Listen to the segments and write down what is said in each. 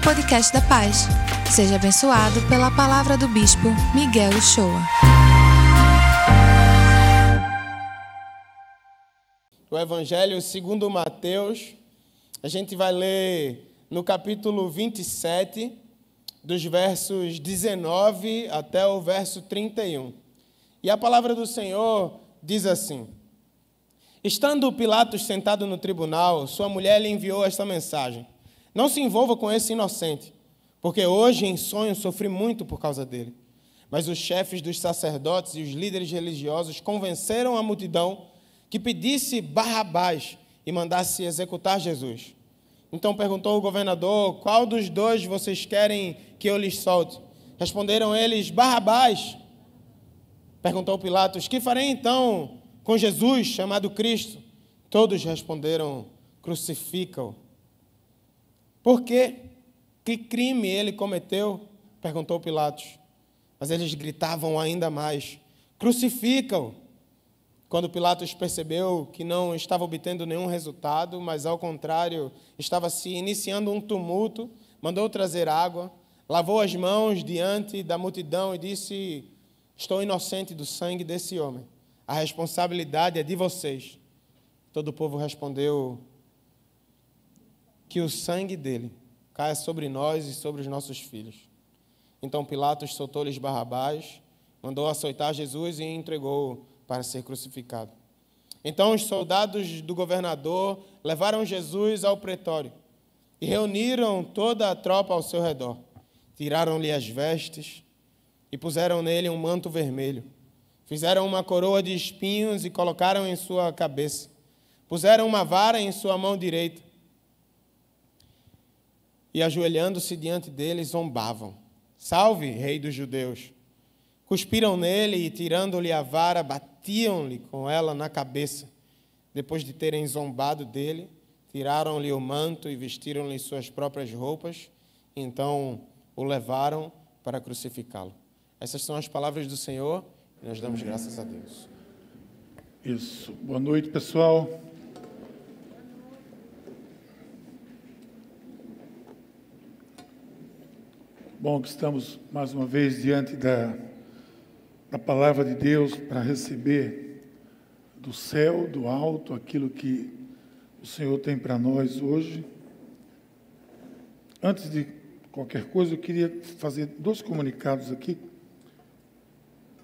ao podcast da Paz. Seja abençoado pela palavra do Bispo Miguel Uchoa. O Evangelho segundo Mateus, a gente vai ler no capítulo 27, dos versos 19 até o verso 31. E a palavra do Senhor diz assim: Estando Pilatos sentado no tribunal, sua mulher lhe enviou esta mensagem: Não se envolva com esse inocente, porque hoje em sonho sofri muito por causa dele. Mas os chefes dos sacerdotes e os líderes religiosos convenceram a multidão que pedisse Barrabás e mandasse executar Jesus. Então perguntou o governador: Qual dos dois vocês querem que eu lhes solte? Responderam eles: Barrabás. Perguntou Pilatos: Que farei então com Jesus, chamado Cristo? Todos responderam: Crucifica-o. Por quê? Que crime ele cometeu? Perguntou Pilatos. Mas eles gritavam ainda mais: Crucifica-o. Quando Pilatos percebeu que não estava obtendo nenhum resultado, mas ao contrário, estava se iniciando um tumulto, mandou trazer água, lavou as mãos diante da multidão e disse: Estou inocente do sangue desse homem. A responsabilidade é de vocês. Todo o povo respondeu: Que o sangue dele caia sobre nós e sobre os nossos filhos. Então Pilatos soltou-lhes Barrabás, mandou açoitar Jesus e entregou para ser crucificado. Então os soldados do governador levaram Jesus ao pretório e reuniram toda a tropa ao seu redor. Tiraram-lhe as vestes e puseram nele um manto vermelho. Fizeram uma coroa de espinhos e colocaram em sua cabeça. Puseram uma vara em sua mão direita. E ajoelhando-se diante dele, zombavam: Salve, Rei dos Judeus! Cuspiram nele e, tirando-lhe a vara, batiam-lhe com ela na cabeça. Depois de terem zombado dele, tiraram-lhe o manto e vestiram-lhe suas próprias roupas. Então o levaram para crucificá-lo. Essas são as palavras do Senhor e nós damos graças a Deus. Isso. Boa noite, pessoal. Bom que estamos mais uma vez diante da da palavra de Deus para receber do céu, do alto, aquilo que o Senhor tem para nós hoje. Antes de qualquer coisa, eu queria fazer dois comunicados aqui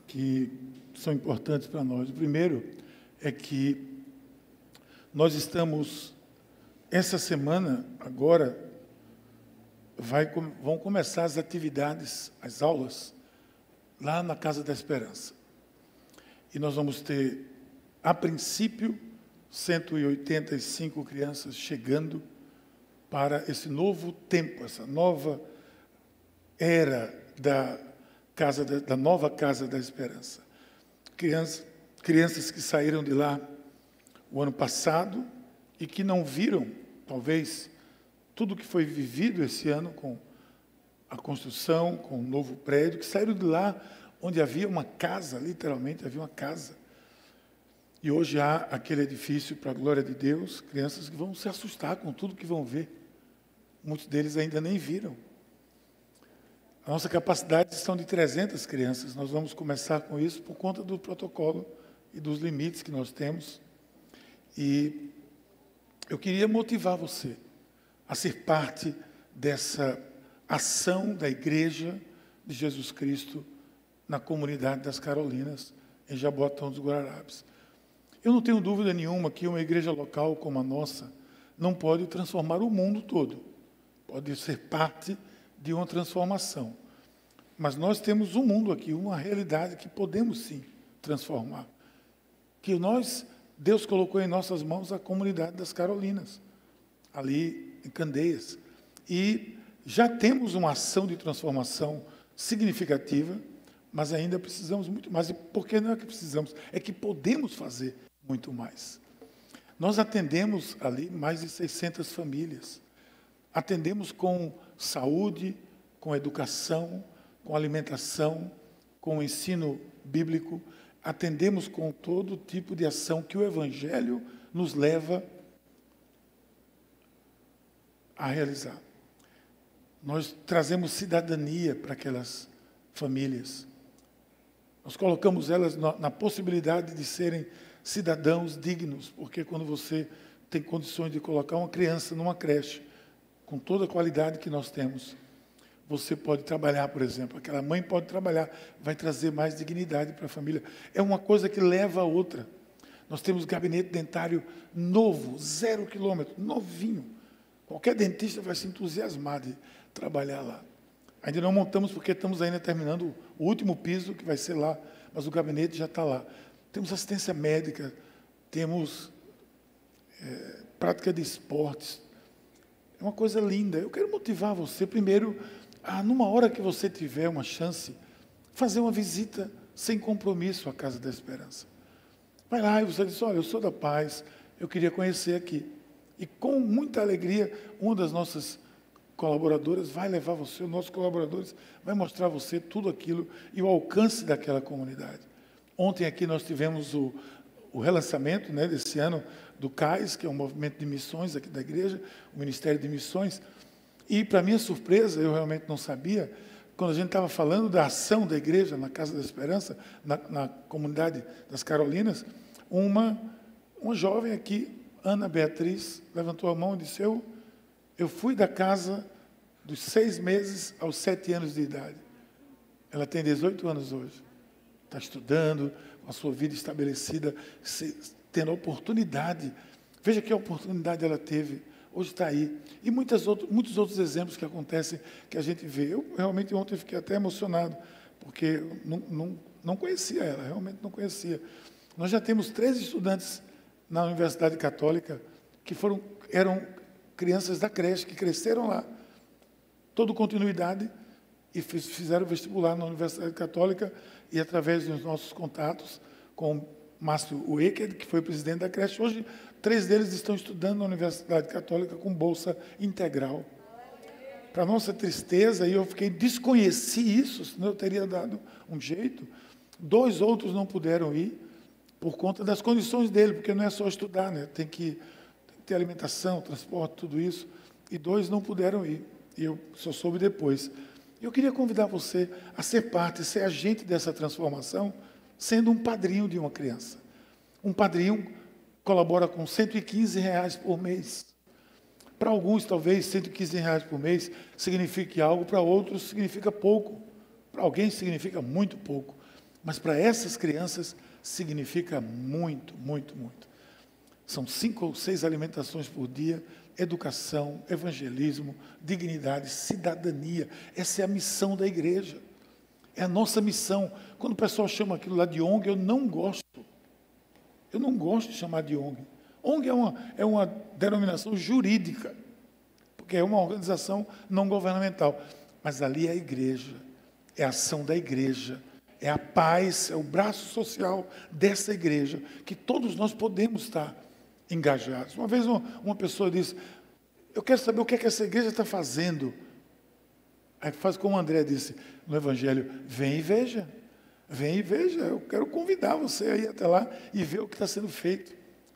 que são importantes para nós. O primeiro é que nós estamos, essa semana, agora, vai, vão começar as atividades, as aulas lá na Casa da Esperança. E nós vamos ter, a princípio, 185 crianças chegando para esse novo tempo, essa nova era da casa da, da nova Casa da Esperança. Crianças, crianças que saíram de lá o ano passado e que não viram, talvez, tudo que foi vivido esse ano com a construção com um novo prédio, que saíram de lá onde havia uma casa, literalmente havia uma casa. E hoje há aquele edifício para a glória de Deus, crianças que vão se assustar com tudo que vão ver. Muitos deles ainda nem viram. A nossa capacidade são de 300 crianças. Nós vamos começar com isso por conta do protocolo e dos limites que nós temos. E eu queria motivar você a ser parte dessa ação da Igreja de Jesus Cristo na comunidade das Carolinas, em Jabotão dos Guararapes. Eu não tenho dúvida nenhuma que uma igreja local como a nossa não pode transformar o mundo todo, pode ser parte de uma transformação. Mas nós temos um mundo aqui, uma realidade que podemos sim transformar. Que nós, Deus colocou em nossas mãos a comunidade das Carolinas, ali em Candeias. E já temos uma ação de transformação significativa, mas ainda precisamos muito mais. E por que não é que precisamos? É que podemos fazer muito mais. Nós atendemos ali mais de 600 famílias. Atendemos com saúde, com educação, com alimentação, com ensino bíblico. Atendemos com todo tipo de ação que o Evangelho nos leva a realizar. nós trazemos cidadania para aquelas famílias. Nós colocamos elas na, na possibilidade de serem cidadãos dignos, porque quando você tem condições de colocar uma criança numa creche, com toda a qualidade que nós temos, você pode trabalhar, por exemplo. Aquela mãe pode trabalhar, vai trazer mais dignidade para a família. É uma coisa que leva a outra. Nós temos gabinete dentário novo, zero quilômetro, novinho. Qualquer dentista vai se entusiasmar de trabalhar lá. Ainda não montamos porque estamos ainda terminando o último piso que vai ser lá, mas o gabinete já está lá. Temos assistência médica, temos é, prática de esportes. É uma coisa linda. Eu quero motivar você, primeiro, a, numa hora que você tiver uma chance, fazer uma visita sem compromisso à Casa da Esperança. Vai lá e você diz: Olha, eu sou da paz, eu queria conhecer aqui. E com muita alegria, uma das nossas colaboradoras vai levar você, os nossos colaboradores, vai mostrar você tudo aquilo e o alcance daquela comunidade. Ontem aqui nós tivemos o, o relançamento né, desse ano do CAIS, que é um movimento de missões aqui da igreja, o Ministério de Missões. E, para minha surpresa, eu realmente não sabia, quando a gente estava falando da ação da igreja na Casa da Esperança, na, na comunidade das Carolinas, uma, uma jovem aqui, Ana Beatriz, levantou a mão e disse: Eu eu fui da casa dos seis meses aos sete anos de idade. Ela tem 18 anos hoje. Está estudando, com a sua vida estabelecida, tendo a oportunidade. Veja que oportunidade ela teve. Hoje está aí. E muitas outros, muitos outros exemplos que acontecem que a gente vê. Eu realmente ontem fiquei até emocionado, porque não, não, não conhecia ela, realmente não conhecia. Nós já temos três estudantes na Universidade Católica que foram, eram crianças da creche que cresceram lá, toda continuidade, e fizeram vestibular na Universidade Católica e através dos nossos contatos com Márcio Uecker, que foi presidente da creche, hoje três deles estão estudando na Universidade Católica com bolsa integral. Para nossa tristeza, e eu fiquei desconheci isso, senão eu teria dado um jeito. Dois outros não puderam ir por conta das condições dele, porque não é só estudar, né? Tem que ter alimentação, transporte, tudo isso. E dois não puderam ir. E eu só soube depois. Eu queria convidar você a ser parte, ser agente dessa transformação, sendo um padrinho de uma criança. Um padrinho colabora com 115 reais por mês. Para alguns, talvez 115 reais por mês signifique algo, para outros significa pouco. Para alguém significa muito pouco. Mas para essas crianças significa muito, muito, muito. São cinco ou seis alimentações por dia, educação, evangelismo, dignidade, cidadania. Essa é a missão da igreja. É a nossa missão. Quando o pessoal chama aquilo lá de ONG, eu não gosto. Eu não gosto de chamar de ONG. ONG é uma, é uma denominação jurídica, porque é uma organização não governamental. Mas ali é a igreja, é a ação da igreja, é a paz, é o braço social dessa igreja, que todos nós podemos estar engajados. Uma vez uma, pessoa disse: Eu quero saber o que, é que essa igreja está fazendo. Aí faz como o André disse no Evangelho: Vem e veja. Vem e veja. Eu quero convidar você a ir até lá e ver o que está sendo feito.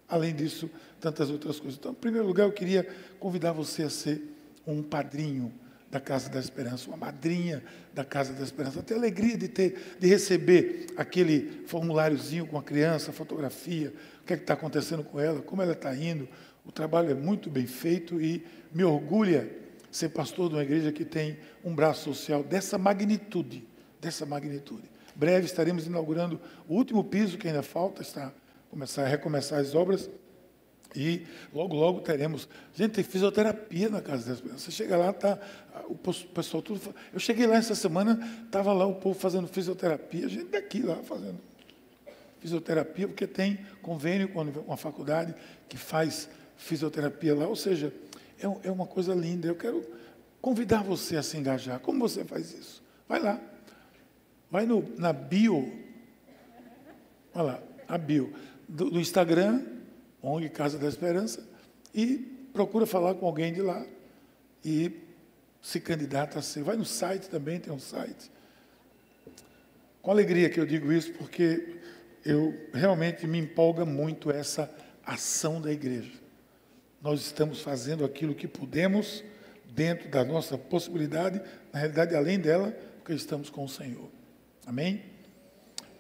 Além disso, tantas outras coisas. Então, em primeiro lugar, eu queria convidar você a ser um padrinho da Casa da Esperança, uma madrinha da Casa da Esperança. Ter alegria de ter, de receber aquele formuláriozinho com a criança, fotografia, o que é está acontecendo com ela, como ela está indo. O trabalho é muito bem feito e me orgulha ser pastor de uma igreja que tem um braço social dessa magnitude, dessa magnitude. Breve estaremos inaugurando o último piso que ainda falta, está começar a recomeçar as obras e logo, logo teremos. Gente, tem fisioterapia na Casa das Crianças. Você chega lá, tá, o pessoal tudo. Eu cheguei lá essa semana, estava lá o povo fazendo fisioterapia, gente daqui lá fazendo fisioterapia, porque tem convênio com uma faculdade que faz fisioterapia lá. Ou seja, é, é uma coisa linda. Eu quero convidar você a se engajar. Como você faz isso? Vai lá. Vai no, na bio. Olha lá, a bio do, do Instagram ONG Casa da Esperança, e procura falar com alguém de lá e se candidata a ser. Vai no site também, tem um site. Com alegria que eu digo isso, porque eu realmente me empolga muito essa ação da igreja. Nós estamos fazendo aquilo que podemos dentro da nossa possibilidade, na realidade, além dela, porque estamos com o Senhor. Amém?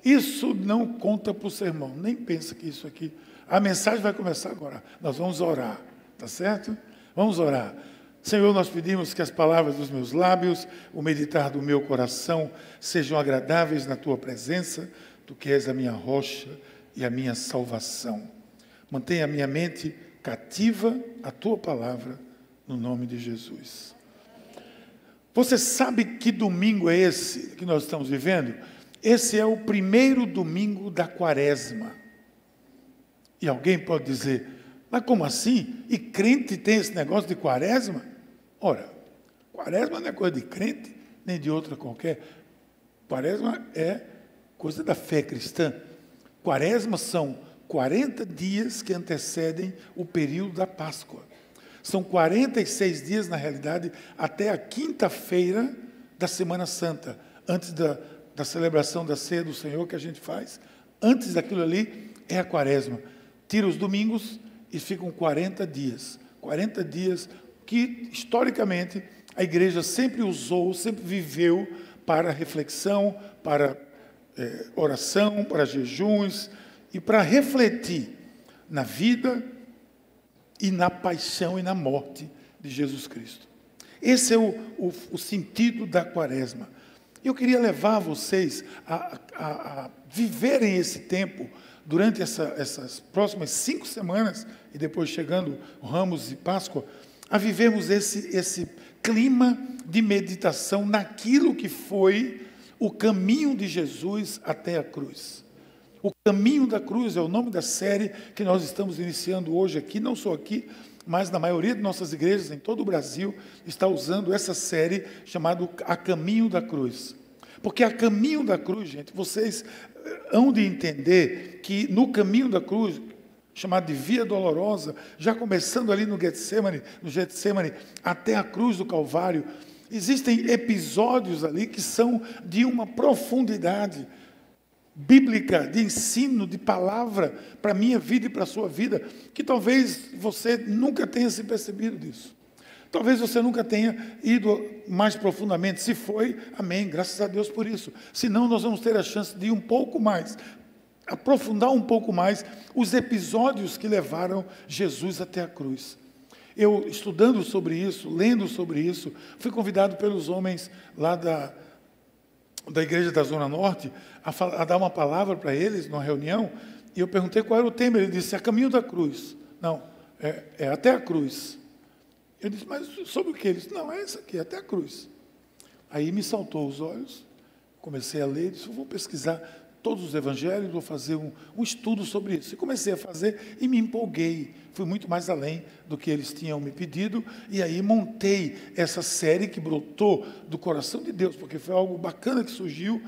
Isso não conta para o sermão, nem pensa que isso aqui. A mensagem vai começar agora. Nós vamos orar, tá certo? Vamos orar. Senhor, nós pedimos que as palavras dos meus lábios, o meditar do meu coração, sejam agradáveis na tua presença, tu que és a minha rocha e a minha salvação. Mantenha a minha mente cativa à tua palavra, no nome de Jesus. Você sabe que domingo é esse que nós estamos vivendo? Esse é o primeiro domingo da quaresma. E alguém pode dizer, mas como assim? E crente tem esse negócio de quaresma? Ora, quaresma não é coisa de crente, nem de outra qualquer. Quaresma é coisa da fé cristã. Quaresma são 40 dias que antecedem o período da Páscoa. São 46 dias, na realidade, até a quinta-feira da Semana Santa, antes da, da celebração da ceia do Senhor que a gente faz. Antes daquilo ali é a quaresma. Tira os domingos e ficam 40 dias. 40 dias que, historicamente, a igreja sempre usou, sempre viveu para reflexão, para é, oração, para jejuns e para refletir na vida e na paixão e na morte de Jesus Cristo. Esse é o, o, o sentido da quaresma. Eu queria levar vocês a, a, a viverem esse tempo durante essa, essas próximas cinco semanas, e depois chegando Ramos e Páscoa, a vivermos esse, esse clima de meditação naquilo que foi o caminho de Jesus até a cruz. O caminho da cruz é o nome da série que nós estamos iniciando hoje aqui, não só aqui, mas na maioria de nossas igrejas em todo o Brasil está usando essa série chamada A Caminho da Cruz. Porque a caminho da cruz, gente, vocês hão de entender que no caminho da cruz, chamado de via dolorosa, já começando ali no Getsemane, no Getsemane até a cruz do Calvário, existem episódios ali que são de uma profundidade bíblica, de ensino, de palavra para a minha vida e para a sua vida, que talvez você nunca tenha se percebido disso. Talvez você nunca tenha ido mais profundamente. Se foi, amém, graças a Deus por isso. Senão, nós vamos ter a chance de ir um pouco mais, aprofundar um pouco mais os episódios que levaram Jesus até a cruz. Eu, estudando sobre isso, lendo sobre isso, fui convidado pelos homens lá da, da igreja da Zona Norte a, a dar uma palavra para eles numa reunião, e eu perguntei qual era o tema. Ele disse: a caminho da cruz. Não, é, é até a cruz. Eu disse: mas sobre o que? Ele disse: não, é isso aqui, até a cruz. Aí me saltou os olhos, comecei a ler, disse: vou pesquisar todos os evangelhos, vou fazer um, um, estudo sobre isso. E comecei a fazer e me empolguei. Fui muito mais além do que eles tinham me pedido, e aí montei essa série que brotou do coração de Deus, porque foi algo bacana que surgiu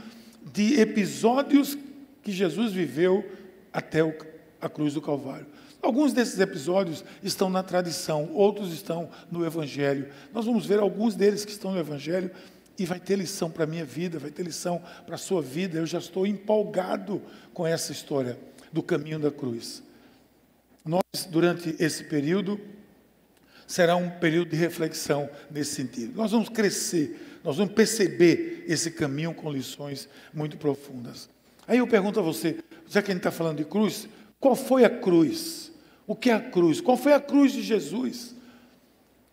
de episódios que Jesus viveu até o, a cruz do Calvário. Alguns desses episódios estão na tradição, outros estão no Evangelho. Nós vamos ver alguns deles que estão no Evangelho e vai ter lição para a minha vida, vai ter lição para a sua vida. Eu já estou empolgado com essa história do caminho da cruz. Nós, durante esse período, será um período de reflexão nesse sentido. Nós vamos crescer, nós vamos perceber esse caminho com lições muito profundas. Aí eu pergunto a você, já que a gente está falando de cruz, qual foi a cruz? O que é a cruz? Qual foi a cruz de Jesus?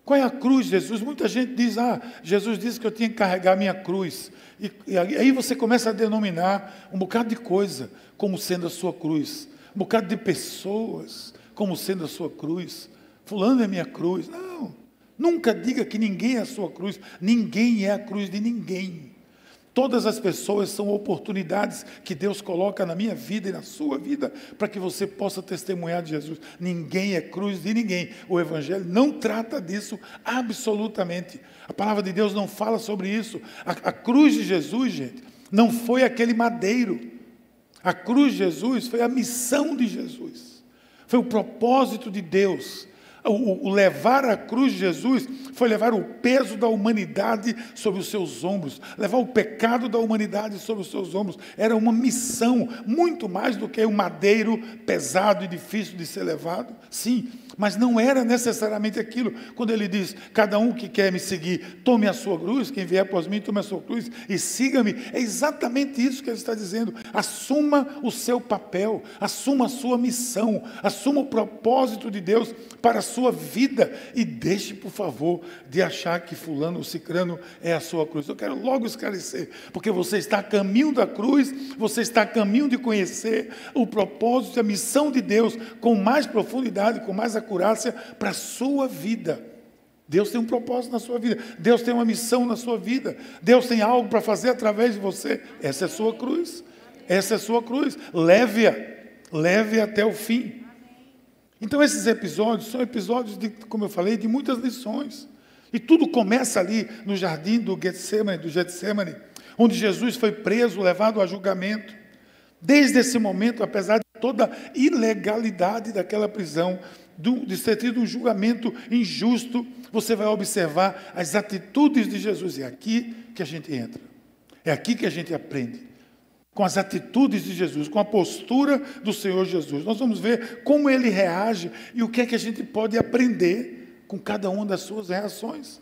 Qual é a cruz de Jesus? Muita gente diz, ah, Jesus disse que eu tinha que carregar a minha cruz. E, e aí você começa a denominar um bocado de coisa como sendo a sua cruz, um bocado de pessoas como sendo a sua cruz. Fulano é minha cruz. Não. Nunca diga que ninguém é a sua cruz. Ninguém é a cruz de ninguém. Todas as pessoas são oportunidades que Deus coloca na minha vida e na sua vida para que você possa testemunhar de Jesus. Ninguém é cruz de ninguém. O Evangelho não trata disso absolutamente. A palavra de Deus não fala sobre isso. A, a cruz de Jesus, gente, não foi aquele madeiro. A cruz de Jesus foi a missão de Jesus. Foi o propósito de Deus. O, levar a cruz de Jesus foi levar o peso da humanidade sobre os seus ombros, levar o pecado da humanidade sobre os seus ombros. Era uma missão, muito mais do que um madeiro pesado e difícil de ser levado. Sim, Mas não era necessariamente aquilo. Quando ele diz: Cada um que quer me seguir, tome a sua cruz, quem vier após mim, tome a sua cruz e siga-me. É exatamente isso que ele está dizendo. Assuma o seu papel, assuma a sua missão, assuma o propósito de Deus para a sua vida e deixe, por favor, de achar que Fulano ou Cicrano é a sua cruz. Eu quero logo esclarecer, porque você está a caminho da cruz, você está a caminho de conhecer o propósito e a missão de Deus com mais profundidade, com mais acurácia para a sua vida. Deus tem um propósito na sua vida, Deus tem uma missão na sua vida, Deus tem algo para fazer através de você. Essa é a sua cruz, essa é a sua cruz. Leve-a, leve até o fim. Então, esses episódios são episódios, de, como eu falei, de muitas lições. E tudo começa ali no jardim do Getsemane, do Getsemane, onde Jesus foi preso, levado a julgamento. Desde esse momento, apesar de toda a ilegalidade daquela prisão, de ter tido um julgamento injusto, você vai observar as atitudes de Jesus. É aqui que a gente entra. É aqui que a gente aprende. Com as atitudes de Jesus, com a postura do Senhor Jesus. Nós vamos ver como ele reage e o que é que a gente pode aprender com cada uma das suas reações.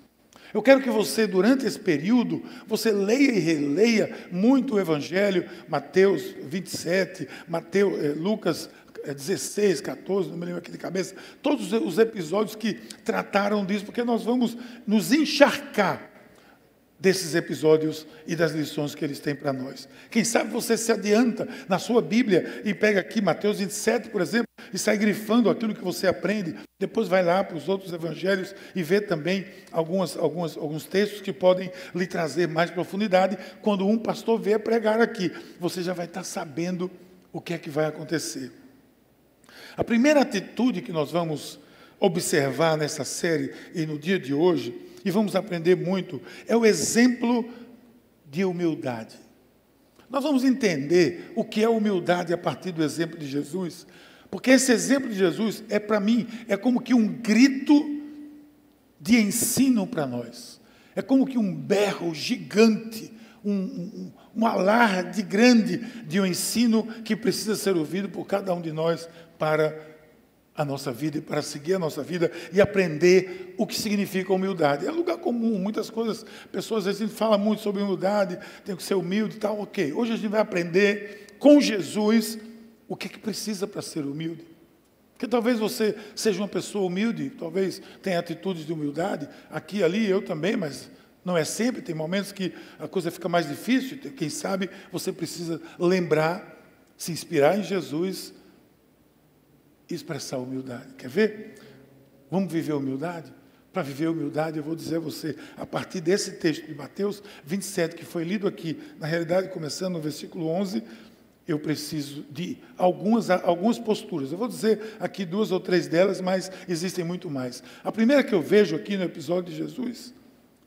Eu quero que você, durante esse período, você leia e releia muito o Evangelho, Mateus 27, Mateus, eh, Lucas 16, 14, não me lembro aqui de cabeça, todos os episódios que trataram disso, porque nós vamos nos encharcar desses episódios e das lições que eles têm para nós. Quem sabe você se adianta na sua Bíblia e pega aqui Mateus 27, por exemplo, e sai grifando aquilo que você aprende. Depois vai lá para os outros evangelhos e vê também algumas, algumas, alguns textos que podem lhe trazer mais profundidade. Quando um pastor vier pregar aqui, você já vai estar sabendo o que é que vai acontecer. A primeira atitude que nós vamos observar nessa série e no dia de hoje, e vamos aprender muito, é o exemplo de humildade. Nós vamos entender o que é humildade a partir do exemplo de Jesus, porque esse exemplo de Jesus é para mim, é como que um grito de ensino para nós. É como que um berro gigante, um, um, um alarde grande de um ensino que precisa ser ouvido por cada um de nós para a nossa vida e para seguir a nossa vida e aprender o que significa humildade. É lugar comum, muitas coisas, pessoas às vezes falam muito sobre humildade, tem que ser humilde e tal, ok. Hoje a gente vai aprender com Jesus o que, é que precisa para ser humilde. Porque talvez você seja uma pessoa humilde, talvez tenha atitudes de humildade, aqui ali eu também, mas não é sempre, tem momentos que a coisa fica mais difícil, quem sabe você precisa lembrar, se inspirar em Jesus expressar humildade. Quer ver? Vamos viver humildade? Para viver humildade, eu vou dizer a você, a partir desse texto de Mateus 27, que foi lido aqui, na realidade, começando no versículo 11, eu preciso de algumas, algumas posturas. Eu vou dizer aqui duas ou três delas, mas existem muito mais. A primeira que eu vejo aqui no episódio de Jesus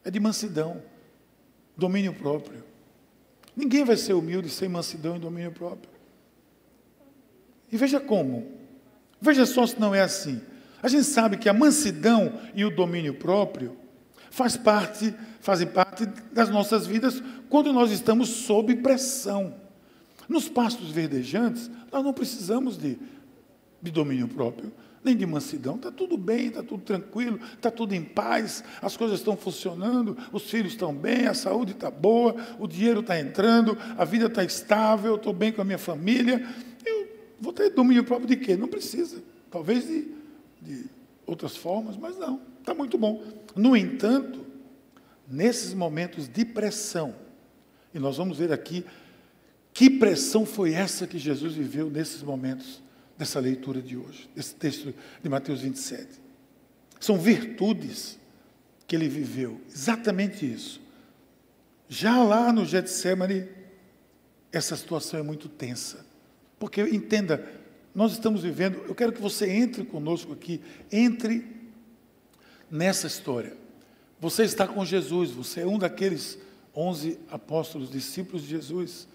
é de mansidão, domínio próprio. Ninguém vai ser humilde sem mansidão e domínio próprio. E veja como. Veja só se não é assim. A gente sabe que a mansidão e o domínio próprio faz parte, fazem parte das nossas vidas quando nós estamos sob pressão. Nos pastos verdejantes, nós não precisamos de, de domínio próprio, nem de mansidão. Está tudo bem, está tudo tranquilo, está tudo em paz, as coisas estão funcionando, os filhos estão bem, a saúde está boa, o dinheiro está entrando, a vida está estável, estou bem com a minha família. Vou ter domínio próprio de quê? Não precisa. Talvez de, de outras formas, mas não. Está muito bom. No entanto, nesses momentos de pressão, e nós vamos ver aqui que pressão foi essa que Jesus viveu nesses momentos dessa leitura de hoje, desse texto de Mateus 27. São virtudes que ele viveu, exatamente isso. Já lá no Getsemane, essa situação é muito tensa. Porque, entenda, nós estamos vivendo, eu quero que você entre conosco aqui, entre nessa história. Você está com Jesus, você é um daqueles onze apóstolos, discípulos de Jesus.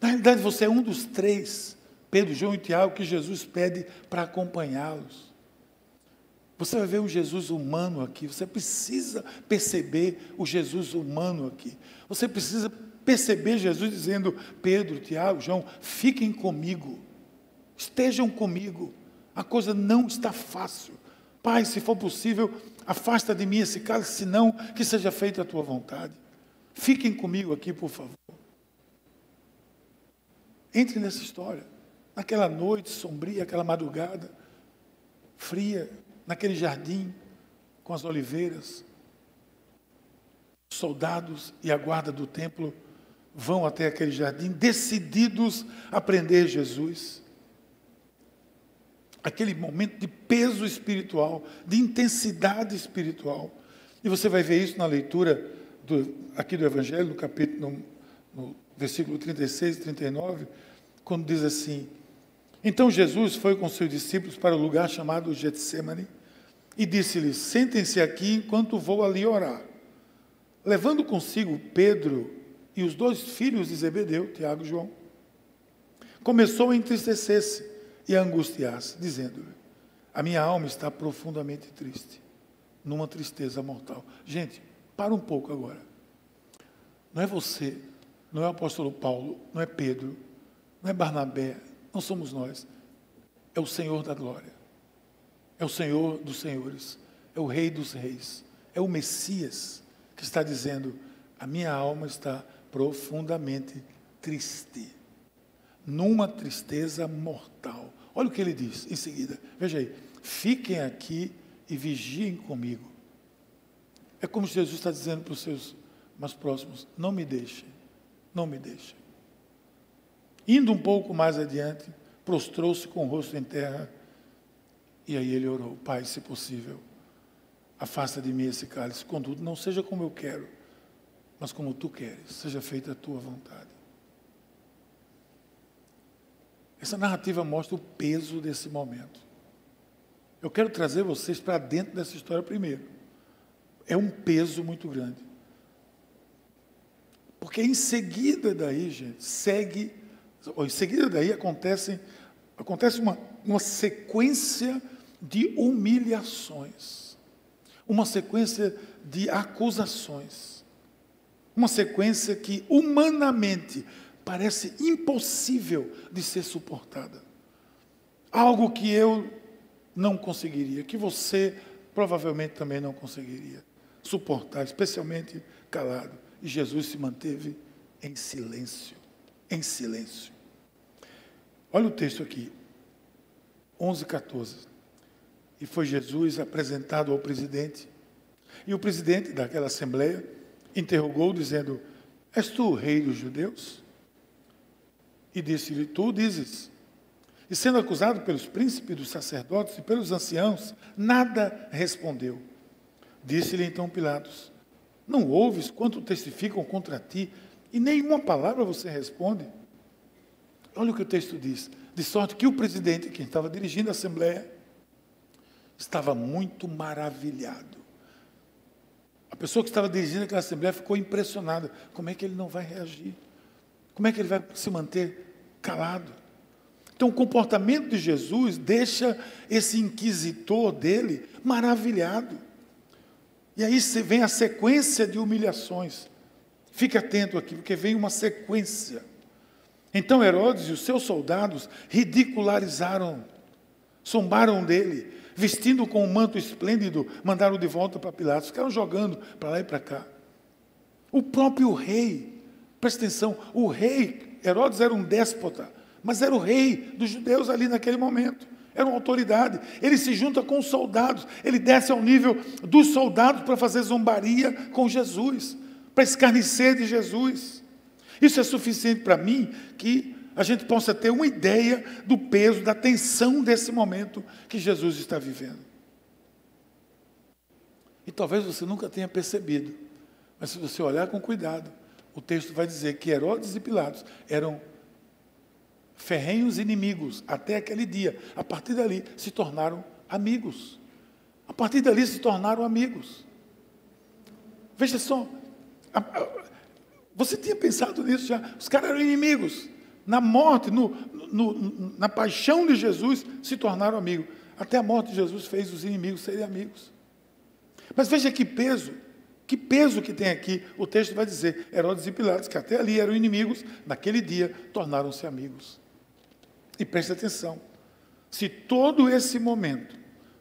Na realidade, você é um dos três, Pedro, João e Tiago, que Jesus pede para acompanhá-los. Você vai ver um Jesus humano aqui, você precisa perceber o Jesus humano aqui. Você precisa perceber Jesus dizendo: Pedro, Tiago, João, fiquem comigo, estejam comigo. A coisa não está fácil, Pai, se for possível, afasta de mim esse cálice, senão que seja feita a tua vontade. Fiquem comigo aqui, por favor. Entre nessa história. Naquela noite sombria, aquela madrugada fria, naquele jardim com as oliveiras, soldados e a guarda do templo vão até aquele jardim decididos a prender Jesus. Aquele momento de peso espiritual, de intensidade espiritual. E você vai ver isso na leitura do, aqui do Evangelho, no capítulo, no, no versículo 36 e 39, quando diz assim: Então Jesus foi com seus discípulos para o lugar chamado Getsemane e disse-lhes: Sentem-se aqui enquanto vou ali orar. Levando consigo Pedro e os dois filhos de Zebedeu, Tiago e João, começou a entristecer-se e a angustiar-se, dizendo-lhe: A minha alma está profundamente triste, numa tristeza mortal. Gente, para um pouco agora. Não é você, não é o apóstolo Paulo, não é Pedro, não é Barnabé, não somos nós. É o Senhor da glória. É o Senhor dos senhores. É o Rei dos reis. É o Messias que está dizendo: a minha alma está profundamente triste, numa tristeza mortal. Olha o que ele diz em seguida. Veja aí: fiquem aqui e vigiem comigo. É como Jesus está dizendo para os seus mais próximos: não me deixem, não me deixem. Indo um pouco mais adiante, prostrou-se com o rosto em terra, e aí ele orou: Pai, se possível, afasta de mim esse cálice, contudo, não seja como eu quero, mas como tu queres, seja feita a tua vontade. Essa narrativa mostra o peso desse momento. Eu quero trazer vocês para dentro dessa história primeiro. É um peso muito grande. Porque em seguida daí, gente, segue em seguida daí acontece, acontece uma, uma sequência de humilhações, uma sequência de acusações, uma sequência que humanamente parece impossível de ser suportada. Algo que eu não conseguiria, que você provavelmente também não conseguiria suportar, especialmente calado. E Jesus se manteve em silêncio, em silêncio. Olha o texto aqui, 11, 14. E foi Jesus apresentado ao presidente. E o presidente daquela assembleia interrogou, dizendo: És tu o rei dos judeus? E disse-lhe: Tu dizes. E sendo acusado pelos príncipes dos sacerdotes e pelos anciãos, nada respondeu. Disse-lhe então Pilatos: Não ouves quanto testificam contra ti, e nenhuma palavra você responde? Olha o que o texto diz. De sorte que o presidente, quem estava dirigindo a Assembleia, estava muito maravilhado. A pessoa que estava dirigindo aquela Assembleia ficou impressionada. Como é que ele não vai reagir? Como é que ele vai se manter calado? Então, o comportamento de Jesus deixa esse inquisitor dele maravilhado. E aí vem a sequência de humilhações. Fique atento aqui, porque vem uma sequência. Então Herodes e os seus soldados ridicularizaram, zombaram dele, vestindo com um manto esplêndido, mandaram de volta para Pilatos, ficaram jogando para lá e para cá. O próprio rei, presta atenção, o rei, Herodes era um déspota, mas era o rei dos judeus ali naquele momento, era uma autoridade. Ele se junta com os soldados, ele desce ao nível dos soldados para fazer zombaria com Jesus, para escarnecer de Jesus. Isso é suficiente para mim que a gente possa ter uma ideia do peso, da tensão desse momento que Jesus está vivendo. E talvez você nunca tenha percebido, mas se você olhar com cuidado, o texto vai dizer que Herodes e Pilatos eram ferrenhos inimigos até aquele dia. A partir dali se tornaram amigos. A partir dali se tornaram amigos. Veja só, você tinha pensado nisso já? Os caras eram inimigos. Na morte, no, no, na paixão de Jesus, se tornaram amigos. Até a morte de Jesus fez os inimigos serem amigos. Mas veja que peso, que peso que tem aqui. O texto vai dizer: Herodes e Pilatos, que até ali eram inimigos, naquele dia tornaram-se amigos. E preste atenção: se todo esse momento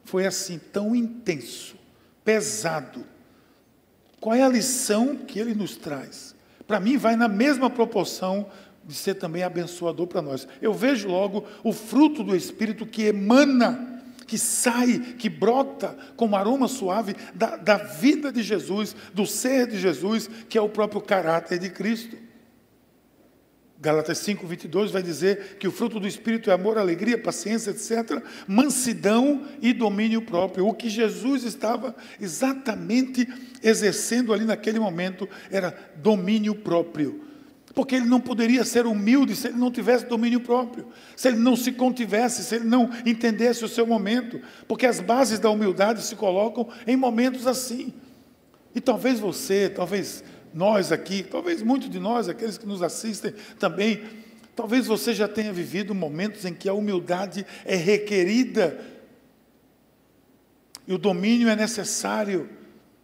foi assim, tão intenso, pesado. Qual é a lição que ele nos traz? Para mim, vai na mesma proporção de ser também abençoador para nós. Eu vejo logo o fruto do Espírito que emana, que sai, que brota como aroma suave da, da vida de Jesus, do ser de Jesus, que é o próprio caráter de Cristo. Gálatas 5, 22 vai dizer que o fruto do Espírito é amor, alegria, paciência, etc., mansidão e domínio próprio. O que Jesus estava exatamente exercendo ali naquele momento era domínio próprio. Porque ele não poderia ser humilde se ele não tivesse domínio próprio, se ele não se contivesse, se ele não entendesse o seu momento. Porque as bases da humildade se colocam em momentos assim. E talvez você, talvez nós aqui, talvez muitos de nós, aqueles que nos assistem também, talvez você já tenha vivido momentos em que a humildade é requerida e o domínio é necessário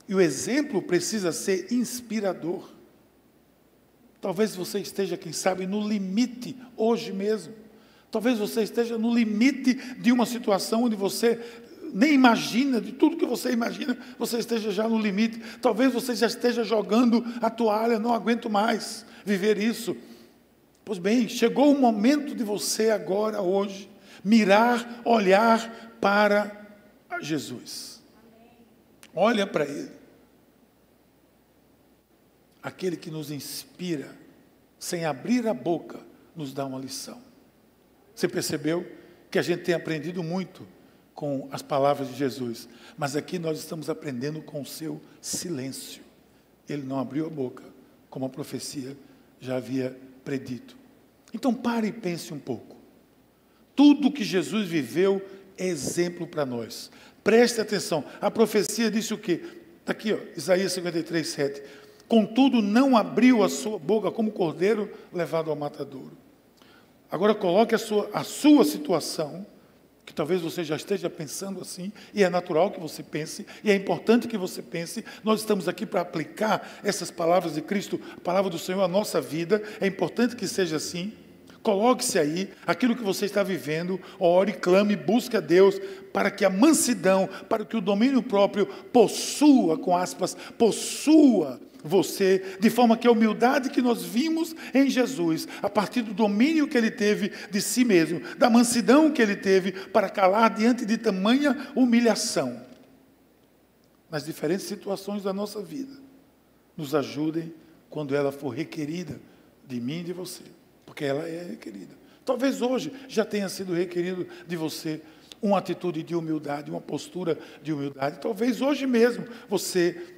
e o exemplo precisa ser inspirador. Talvez você esteja, quem sabe, no limite hoje mesmo. Talvez você esteja no limite de uma situação onde você nem imagina, de tudo que você imagina, você esteja já no limite. Talvez você já esteja jogando a toalha, não aguento mais viver isso. Pois bem, chegou o momento de você agora, hoje, mirar, olhar para Jesus. Olha para Ele. Aquele que nos inspira, sem abrir a boca, nos dá uma lição. Você percebeu que a gente tem aprendido muito com as palavras de Jesus, mas aqui nós estamos aprendendo com o seu silêncio. Ele não abriu a boca, como a profecia já havia predito. Então pare e pense um pouco. Tudo que Jesus viveu é exemplo para nós. Preste atenção. A profecia disse o quê? Está aqui, ó, Isaías 53, 7. Contudo, não abriu a sua boca como cordeiro levado ao matadouro. Agora coloque a sua, a sua situação que talvez você já esteja pensando assim, e é natural que você pense, e é importante que você pense. Nós estamos aqui para aplicar essas palavras de Cristo, a palavra do Senhor à nossa vida, é importante que seja assim. Coloque-se aí, aquilo que você está vivendo, ore, clame, busque a Deus para que a mansidão, para que o domínio próprio possua, com aspas, possua você, de forma que a humildade que nós vimos em Jesus, a partir do domínio que ele teve de si mesmo, da mansidão que ele teve para calar diante de tamanha humilhação, nas diferentes situações da nossa vida, nos ajudem quando ela for requerida de mim e de você, porque ela é requerida. Talvez hoje já tenha sido requerido de você uma atitude de humildade, uma postura de humildade. Talvez hoje mesmo você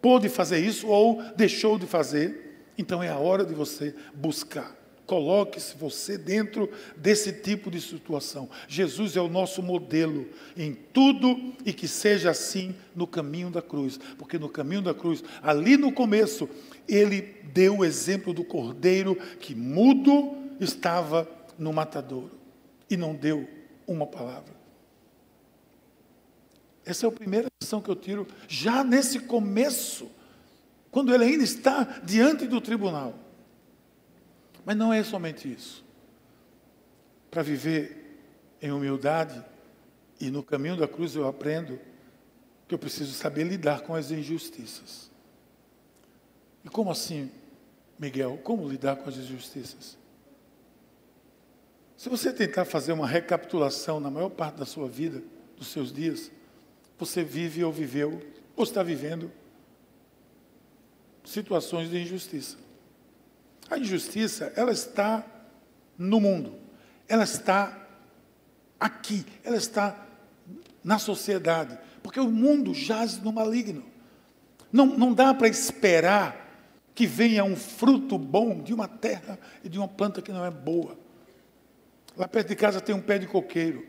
pôde fazer isso ou deixou de fazer, então é a hora de você buscar. Coloque-se você dentro desse tipo de situação. Jesus é o nosso modelo em tudo e que seja assim no caminho da cruz. Porque no caminho da cruz, ali no começo, ele deu o exemplo do cordeiro que mudo estava no matadouro e não deu uma palavra. Essa é a primeira lição que eu tiro já nesse começo, quando ele ainda está diante do tribunal. Mas não é somente isso. Para viver em humildade e no caminho da cruz eu aprendo que eu preciso saber lidar com as injustiças. E como assim, Miguel? Como lidar com as injustiças? Se você tentar fazer uma recapitulação na maior parte da sua vida, dos seus dias, você vive ou viveu, ou está vivendo situações de injustiça. A injustiça, ela está no mundo, ela está aqui, ela está na sociedade, porque o mundo jaz no maligno. Não, não dá para esperar que venha um fruto bom de uma terra e de uma planta que não é boa. Lá perto de casa tem um pé de coqueiro,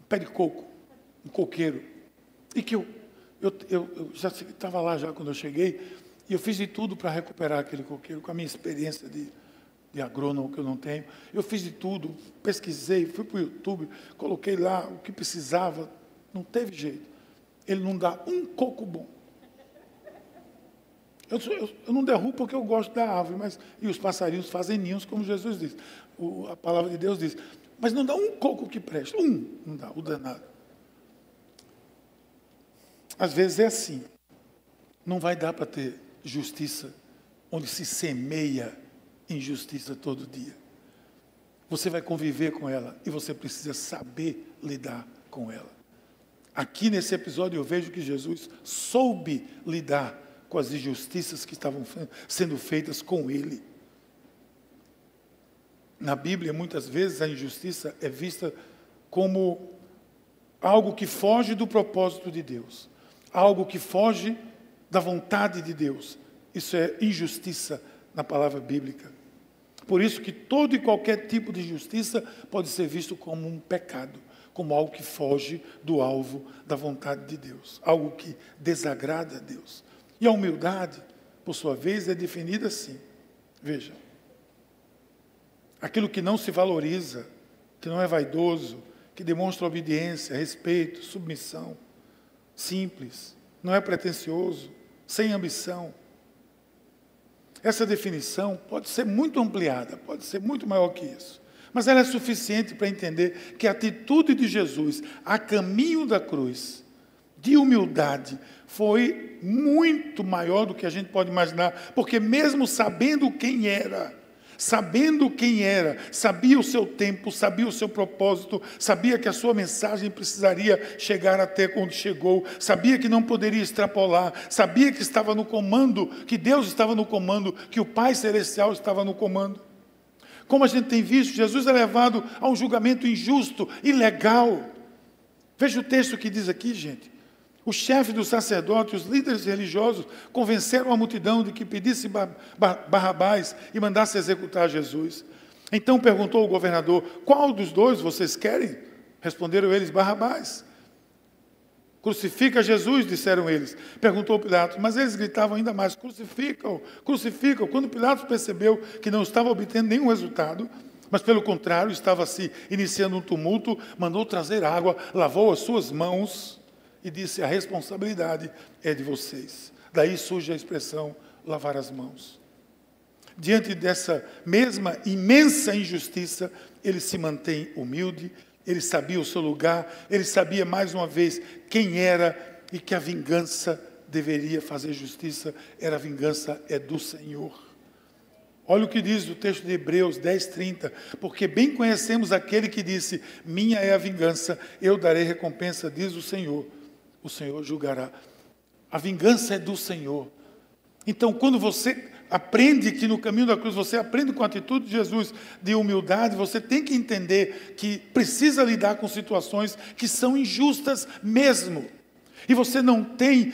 um pé de coco, um coqueiro. E que eu, eu, eu, eu já estava lá já quando eu cheguei, e eu fiz de tudo para recuperar aquele coqueiro, com a minha experiência de, de agrônomo que eu não tenho. Eu fiz de tudo, pesquisei, fui para o YouTube, coloquei lá o que precisava, não teve jeito. Ele não dá um coco bom. Eu, eu, eu, não derrubo porque eu gosto da árvore, mas e os passarinhos fazem ninhos, como Jesus diz. O, a palavra de Deus diz. Mas não dá um coco que preste, um, não dá, o danado. Às vezes é assim. Não vai dar para ter justiça onde se semeia injustiça todo dia. Você vai conviver com ela e você precisa saber lidar com ela. Aqui nesse episódio eu vejo que Jesus soube lidar com as injustiças que estavam sendo feitas com ele. Na Bíblia, muitas vezes a injustiça é vista como algo que foge do propósito de Deus, algo que foge da vontade de Deus. Isso é injustiça na palavra bíblica. Por isso que todo e qualquer tipo de justiça pode ser visto como um pecado, como algo que foge do alvo da vontade de Deus, algo que desagrada a Deus. E a humildade, por sua vez, é definida assim. Veja, aquilo que não se valoriza, que não é vaidoso, que demonstra obediência, respeito, submissão, simples, não é pretensioso, sem ambição. Essa definição pode ser muito ampliada, pode ser muito maior que isso. Mas ela é suficiente para entender que a atitude de Jesus a caminho da cruz, de humildade, foi muito maior do que a gente pode imaginar, porque mesmo sabendo quem era, sabendo quem era, sabia o seu tempo, sabia o seu propósito, sabia que a sua mensagem precisaria chegar até onde chegou, sabia que não poderia extrapolar, sabia que estava no comando, que Deus estava no comando, que o Pai Celestial estava no comando. Como a gente tem visto, Jesus é levado a um julgamento injusto, ilegal. Veja o texto que diz aqui, gente. O chefe dos sacerdotes, os líderes religiosos, convenceram a multidão de que pedisse Barrabás e mandasse executar Jesus. Então perguntou o governador: Qual dos dois vocês querem? Responderam eles: Barrabás. Crucifica Jesus, disseram eles. Perguntou Pilatos, mas eles gritavam ainda mais: Crucificam, crucificam. Quando Pilatos percebeu que não estava obtendo nenhum resultado, mas pelo contrário, estava se iniciando um tumulto, mandou trazer água, lavou as suas mãos e disse: A responsabilidade é de vocês. Daí surge a expressão lavar as mãos. Diante dessa mesma imensa injustiça, ele se mantém humilde, ele sabia o seu lugar, ele sabia mais uma vez quem era e que a vingança deveria fazer justiça, era a vingança é do Senhor. Olha o que diz o texto de Hebreus 10, 30. Porque bem conhecemos aquele que disse: Minha é a vingança, eu darei recompensa, diz o Senhor o Senhor julgará. A vingança é do Senhor. Então, quando você aprende que no caminho da cruz você aprende com a atitude de Jesus de humildade, você tem que entender que precisa lidar com situações que são injustas mesmo. E você não tem,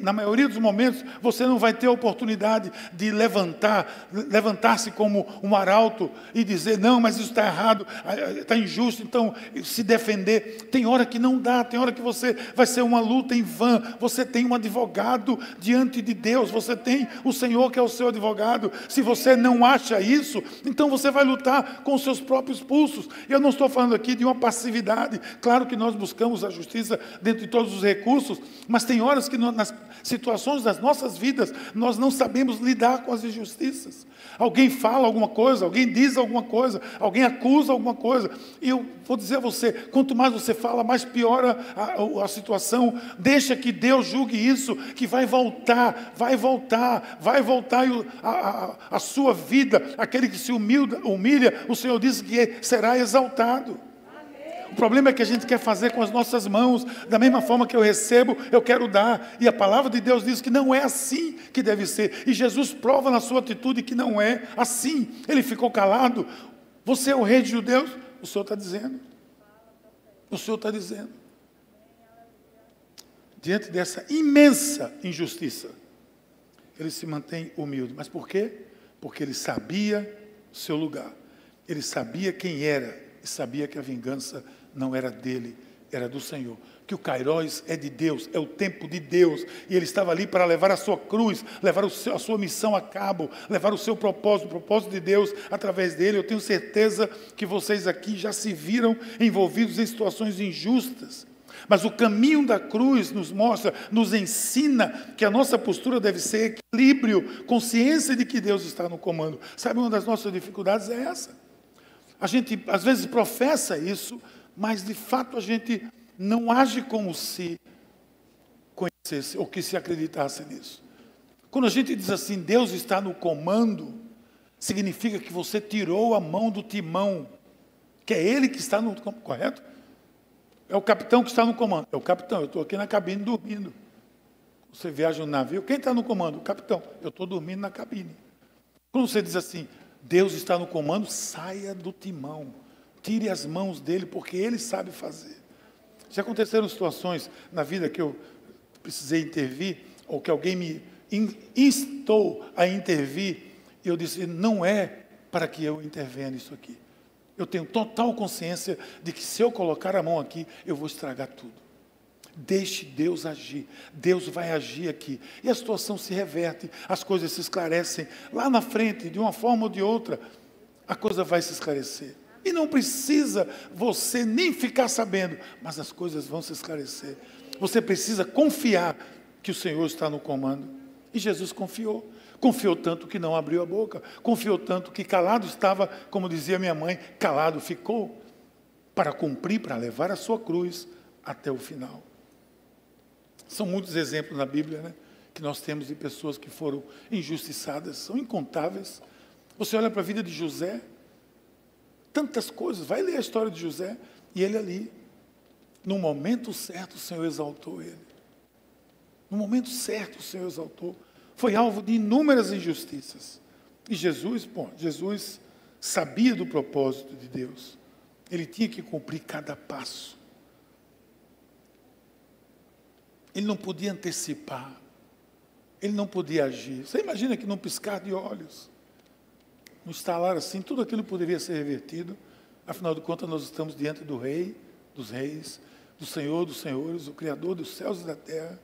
na maioria dos momentos, você não vai ter a oportunidade de levantar, levantar-se como um arauto e dizer, não, mas isso está errado, está injusto, então se defender. Tem hora que não dá, tem hora que você vai ser uma luta em vão. Você tem um advogado diante de Deus, você tem o Senhor que é o seu advogado. Se você não acha isso, então você vai lutar com os seus próprios pulsos. Eu não estou falando aqui de uma passividade. Claro que nós buscamos a justiça dentro de todos os recursos recursos, mas tem horas que nas situações das nossas vidas nós não sabemos lidar com as injustiças. Alguém fala alguma coisa, alguém diz alguma coisa, alguém acusa alguma coisa. E eu vou dizer a você: quanto mais você fala, mais piora a, a situação. Deixa que Deus julgue isso, que vai voltar, vai voltar, vai voltar a, a, a sua vida. Aquele que se humilha, humilha, o Senhor diz que será exaltado. O problema é que a gente quer fazer com as nossas mãos, da mesma forma que eu recebo, eu quero dar. E a palavra de Deus diz que não é assim que deve ser. E Jesus prova na sua atitude que não é assim. Ele ficou calado. Você é o rei de judeus? O Senhor está dizendo. O Senhor está dizendo. Diante dessa imensa injustiça, ele se mantém humilde. Mas por quê? Porque ele sabia o seu lugar. Ele sabia quem era e sabia que a vingança não era dele, era do Senhor. Que o Kairos é de Deus, é o tempo de Deus, e ele estava ali para levar a sua cruz, levar seu, a sua missão a cabo, levar o seu propósito, o propósito de Deus através dele. Eu tenho certeza que vocês aqui já se viram envolvidos em situações injustas. Mas o caminho da cruz nos mostra, nos ensina que a nossa postura deve ser equilíbrio, consciência de que Deus está no comando. Sabe, uma das nossas dificuldades é essa. A gente às vezes professa isso, mas de fato a gente não age como se ou que se acreditasse nisso. Quando a gente diz assim, Deus está no comando, significa que você tirou a mão do timão, que é Ele que está no comando, correto? É o capitão que está no comando. É o capitão, eu estou aqui na cabine dormindo. Você viaja no navio, quem está no comando? O capitão. Eu estou dormindo na cabine. Quando você diz assim, Deus está no comando, saia do timão. Tire as mãos dele, porque ele sabe fazer. Já aconteceram situações na vida que eu precisei intervir, ou que alguém me instou a intervir, e eu disse: não é para que eu intervenha nisso aqui. Eu tenho total consciência de que se eu colocar a mão aqui, eu vou estragar tudo. Deixe Deus agir. Deus vai agir aqui. E a situação se reverte, as coisas se esclarecem. Lá na frente, de uma forma ou de outra, a coisa vai se esclarecer. E não precisa você nem ficar sabendo, mas as coisas vão se esclarecer. Você precisa confiar que o Senhor está no comando. E Jesus confiou. Confiou tanto que não abriu a boca. Confiou tanto que calado estava, como dizia minha mãe, calado ficou, para cumprir, para levar a sua cruz até o final. São muitos exemplos na Bíblia, né? Que nós temos de pessoas que foram injustiçadas, são incontáveis. Você olha para a vida de José, tantas coisas, vai ler a história de José, e ele ali, no momento certo, o Senhor exaltou ele. No momento certo, o Senhor exaltou foi alvo de inúmeras injustiças. E Jesus, bom, Jesus sabia do propósito de Deus. Ele tinha que cumprir cada passo. Ele não podia antecipar. Ele não podia agir. Você imagina que num piscar de olhos, no estalar assim, tudo aquilo poderia ser revertido. Afinal de contas, nós estamos diante do Rei, dos Reis, do Senhor dos Senhores, o Criador dos céus e da terra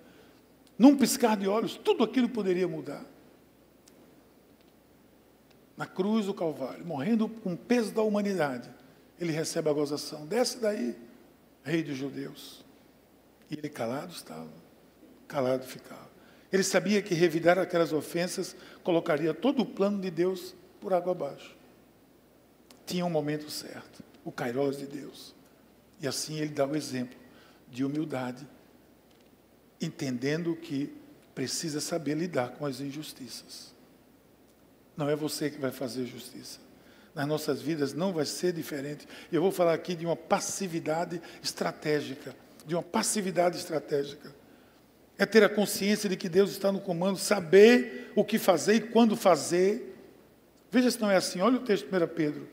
num piscar de olhos, tudo aquilo poderia mudar. Na cruz do Calvário, morrendo com o peso da humanidade, ele recebe a gozação. Desce daí, rei dos judeus. E ele calado estava, calado ficava. Ele sabia que revidar aquelas ofensas colocaria todo o plano de Deus por água abaixo. Tinha um momento certo, o Kairos de Deus. E assim ele dá o exemplo de humildade entendendo que precisa saber lidar com as injustiças. Não é você que vai fazer justiça. Nas nossas vidas não vai ser diferente. Eu vou falar aqui de uma passividade estratégica, de uma passividade estratégica. É ter a consciência de que Deus está no comando, saber o que fazer e quando fazer. Veja se não é assim. Olha o texto de 1 Pedro.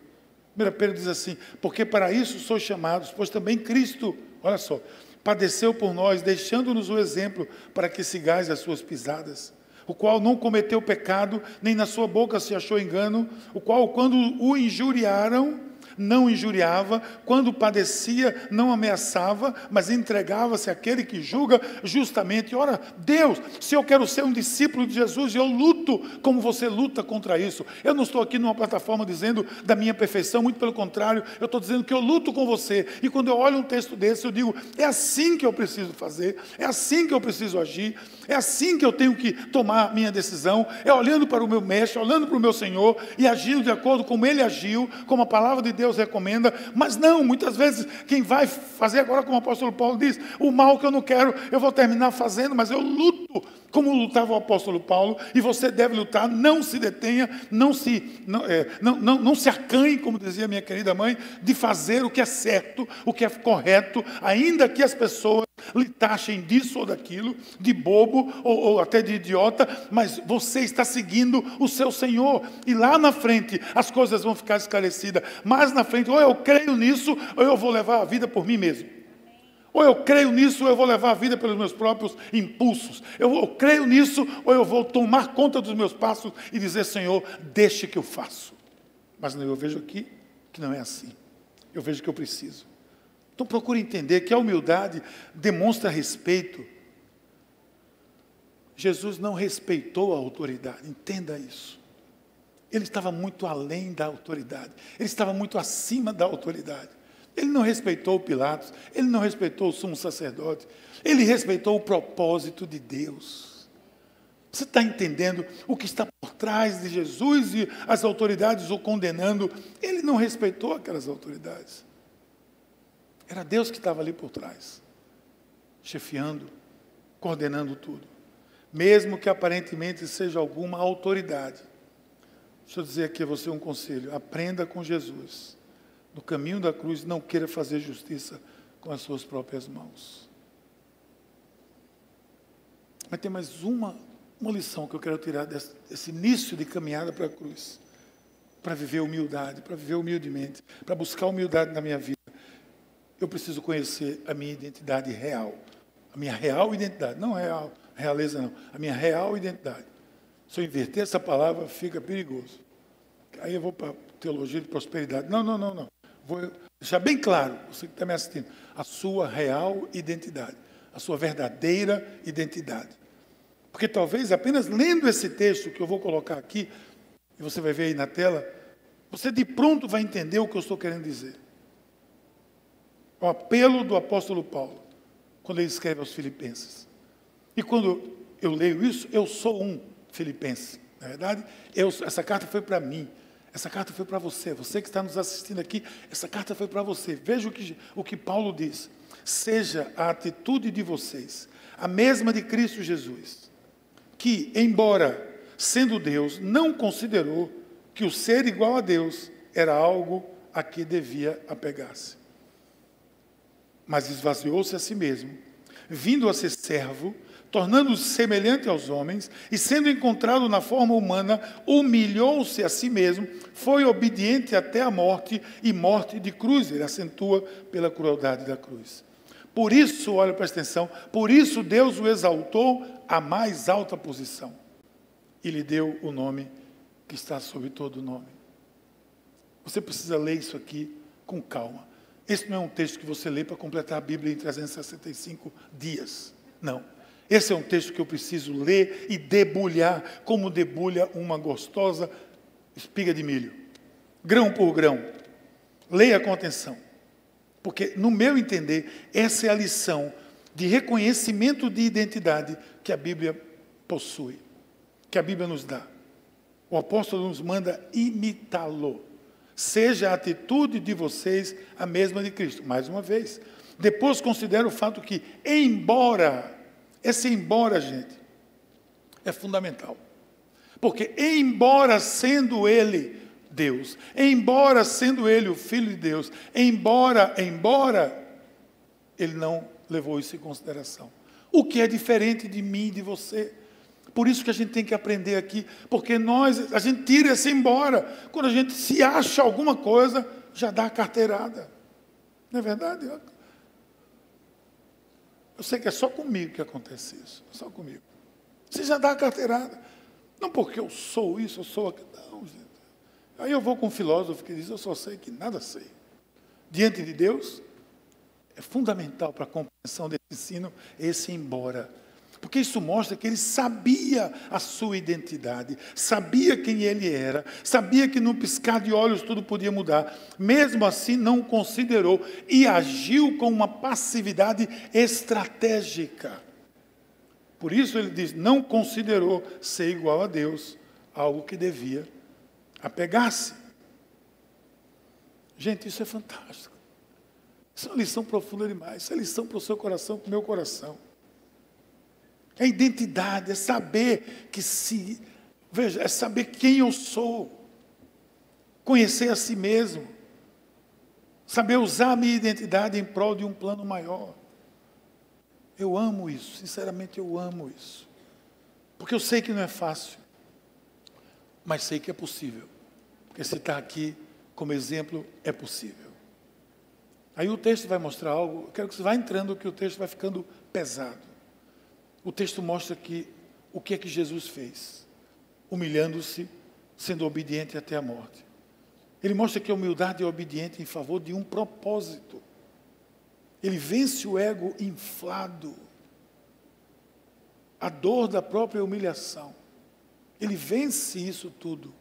1 Pedro diz assim: Porque para isso sois chamados, pois também Cristo, olha só, padeceu por nós, deixando-nos o exemplo para que sigais as suas pisadas, o qual não cometeu pecado, nem na sua boca se achou engano, o qual, quando o injuriaram, não injuriava, quando padecia, não ameaçava, mas entregava-se àquele que julga justamente. Ora, Deus, se eu quero ser um discípulo de Jesus, eu luto como você luta contra isso. Eu não estou aqui numa plataforma dizendo da minha perfeição, muito pelo contrário, eu estou dizendo que eu luto com você. E quando eu olho um texto desse, eu digo: é assim que eu preciso fazer, é assim que eu preciso agir, é assim que eu tenho que tomar minha decisão, é olhando para o meu mestre, olhando para o meu Senhor e agindo de acordo com como ele agiu, como a palavra de Deus Deus recomenda, mas não, muitas vezes quem vai fazer agora, como o apóstolo Paulo diz, o mal que eu não quero, eu vou terminar fazendo, mas eu luto como lutava o apóstolo Paulo, e você deve lutar, não se detenha, não se, não, é, não, não, não se acanhe, como dizia minha querida mãe, de fazer o que é certo, o que é correto, ainda que as pessoas lhe taxem disso ou daquilo, de bobo ou, ou, até de idiota, mas você está seguindo o seu Senhor, e lá na frente as coisas vão ficar esclarecidas, mas na frente, ou eu creio nisso, ou eu vou levar a vida por mim mesmo. Ou eu creio nisso, ou eu vou levar a vida pelos meus próprios impulsos. Eu, eu creio nisso, ou eu vou tomar conta dos meus passos e dizer, Senhor, deixe que eu faço. Mas eu vejo aqui que não é assim. Eu vejo que eu preciso. Então procure entender que a humildade demonstra respeito. Jesus não respeitou a autoridade, entenda isso. Ele estava muito além da autoridade, ele estava muito acima da autoridade. Ele não respeitou Pilatos, ele não respeitou o sumo sacerdote, ele respeitou o propósito de Deus. Você está entendendo o que está por trás de Jesus e as autoridades o condenando? Ele não respeitou aquelas autoridades. Era Deus que estava ali por trás, chefiando, coordenando tudo. Mesmo que aparentemente seja alguma autoridade. Deixa eu dizer aqui a você um conselho: aprenda com Jesus. No caminho da cruz, não queira fazer justiça com as suas próprias mãos. Mas tem mais uma, uma lição que eu quero tirar desse, desse início de caminhada para a cruz. Para viver humildade, para viver humildemente, para buscar humildade na minha vida. Eu preciso conhecer a minha identidade real. A minha real identidade, não real, realeza não. A minha real identidade. Se eu inverter essa palavra, fica perigoso. Aí eu vou para teologia de prosperidade. Não, não, não, não. Vou deixar bem claro, você que está me assistindo, a sua real identidade, a sua verdadeira identidade. Porque talvez apenas lendo esse texto que eu vou colocar aqui, e você vai ver aí na tela, você de pronto vai entender o que eu estou querendo dizer. O apelo do apóstolo Paulo, quando ele escreve aos Filipenses. E quando eu leio isso, eu sou um filipense. Na verdade, eu, essa carta foi para mim. Essa carta foi para você, você que está nos assistindo aqui, essa carta foi para você. Veja o que, o que Paulo diz. Seja a atitude de vocês a mesma de Cristo Jesus, que, embora sendo Deus, não considerou que o ser igual a Deus era algo a que devia apegar-se. Mas esvaziou-se a si mesmo, vindo a ser servo, tornando-se semelhante aos homens, e sendo encontrado na forma humana, humilhou-se a si mesmo, foi obediente até a morte e morte de cruz. Ele acentua pela crueldade da cruz. Por isso, olha, presta atenção, por isso Deus o exaltou à mais alta posição e lhe deu o nome que está sobre todo nome. Você precisa ler isso aqui com calma. Esse não é um texto que você lê para completar a Bíblia em 365 dias. Não. Esse é um texto que eu preciso ler e debulhar, como debulha uma gostosa espiga de milho, grão por grão. Leia com atenção, porque, no meu entender, essa é a lição de reconhecimento de identidade que a Bíblia possui, que a Bíblia nos dá. O apóstolo nos manda imitá-lo. Seja a atitude de vocês a mesma de Cristo. Mais uma vez. Depois considera o fato que, embora esse embora, gente, é fundamental. Porque, embora sendo ele Deus, embora sendo ele o Filho de Deus, embora, embora, ele não levou isso em consideração. O que é diferente de mim e de você. Por isso que a gente tem que aprender aqui, porque nós, a gente tira esse embora. Quando a gente se acha alguma coisa, já dá a carteirada. Não é verdade? Eu sei que é só comigo que acontece isso. Só comigo. Você já dá a carteirada. Não porque eu sou isso, eu sou aquilo. Não, gente. Aí eu vou com um filósofo que diz, eu só sei que nada sei. Diante de Deus, é fundamental para a compreensão desse ensino esse embora. Porque isso mostra que ele sabia a sua identidade, sabia quem ele era, sabia que num piscar de olhos tudo podia mudar. Mesmo assim, não considerou e agiu com uma passividade estratégica. Por isso ele diz: não considerou ser igual a Deus, algo que devia apegar-se. Gente, isso é fantástico. Isso é uma lição profunda demais. Isso é lição para o seu coração, para o meu coração. É identidade, é saber que se. Veja, é saber quem eu sou. Conhecer a si mesmo. Saber usar a minha identidade em prol de um plano maior. Eu amo isso, sinceramente eu amo isso. Porque eu sei que não é fácil, mas sei que é possível. Porque se está aqui como exemplo, é possível. Aí o texto vai mostrar algo, eu quero que você vá entrando, que o texto vai ficando pesado o texto mostra que o que é que Jesus fez? Humilhando-se, sendo obediente até a morte. Ele mostra que a humildade é obediente em favor de um propósito. Ele vence o ego inflado, a dor da própria humilhação. Ele vence isso tudo.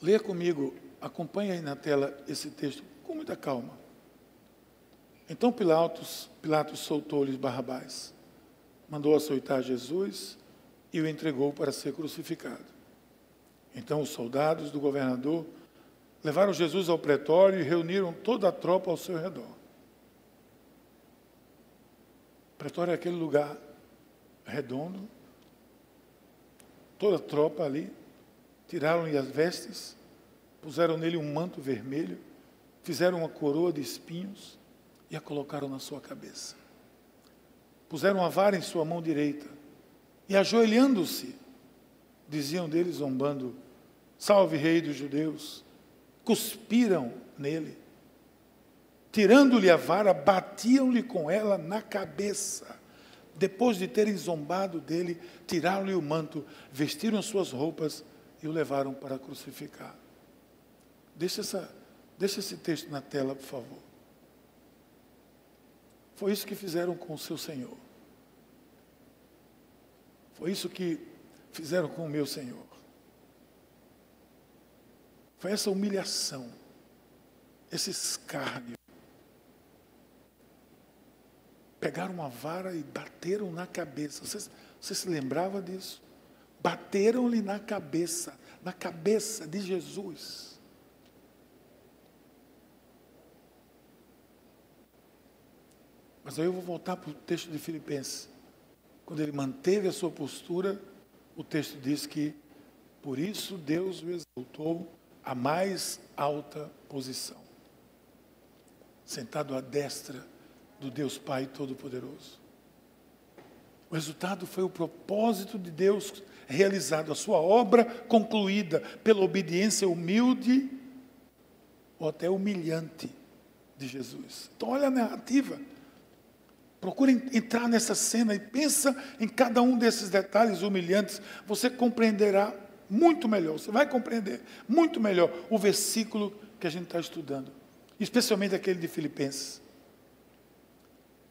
Leia comigo, acompanhe aí na tela esse texto com muita calma. Então Pilatos, Pilatos soltou-lhes Barrabás, mandou açoitar Jesus e o entregou para ser crucificado. Então os soldados do governador levaram Jesus ao pretório e reuniram toda a tropa ao seu redor. pretório é aquele lugar redondo, toda a tropa ali, tiraram-lhe as vestes, puseram nele um manto vermelho, fizeram uma coroa de espinhos e a colocaram na sua cabeça. Puseram uma vara em sua mão direita e, ajoelhando-se, diziam dele, zombando: Salve, Rei dos Judeus! Cuspiram nele. Tirando-lhe a vara, batiam-lhe com ela na cabeça. Depois de terem zombado dele, tiraram-lhe o manto, vestiram suas roupas e o levaram para crucificar. Deixa, essa, deixa esse texto na tela, por favor. Foi isso que fizeram com o seu Senhor. Foi isso que fizeram com o meu Senhor. Foi essa humilhação, esse escárnio. Pegaram uma vara e bateram na cabeça. Você, você se lembrava disso? Bateram-lhe na cabeça, na cabeça de Jesus. Mas aí eu vou voltar para o texto de Filipenses. Quando ele manteve a sua postura, o texto diz que por isso Deus o exaltou à mais alta posição, sentado à destra do Deus Pai Todo-Poderoso. O resultado foi o propósito de Deus realizado, a sua obra concluída pela obediência humilde ou até humilhante de Jesus. Então, olha a narrativa. Procure entrar nessa cena e pensa em cada um desses detalhes humilhantes. Você compreenderá muito melhor, você vai compreender muito melhor o versículo que a gente está estudando, especialmente aquele de Filipenses.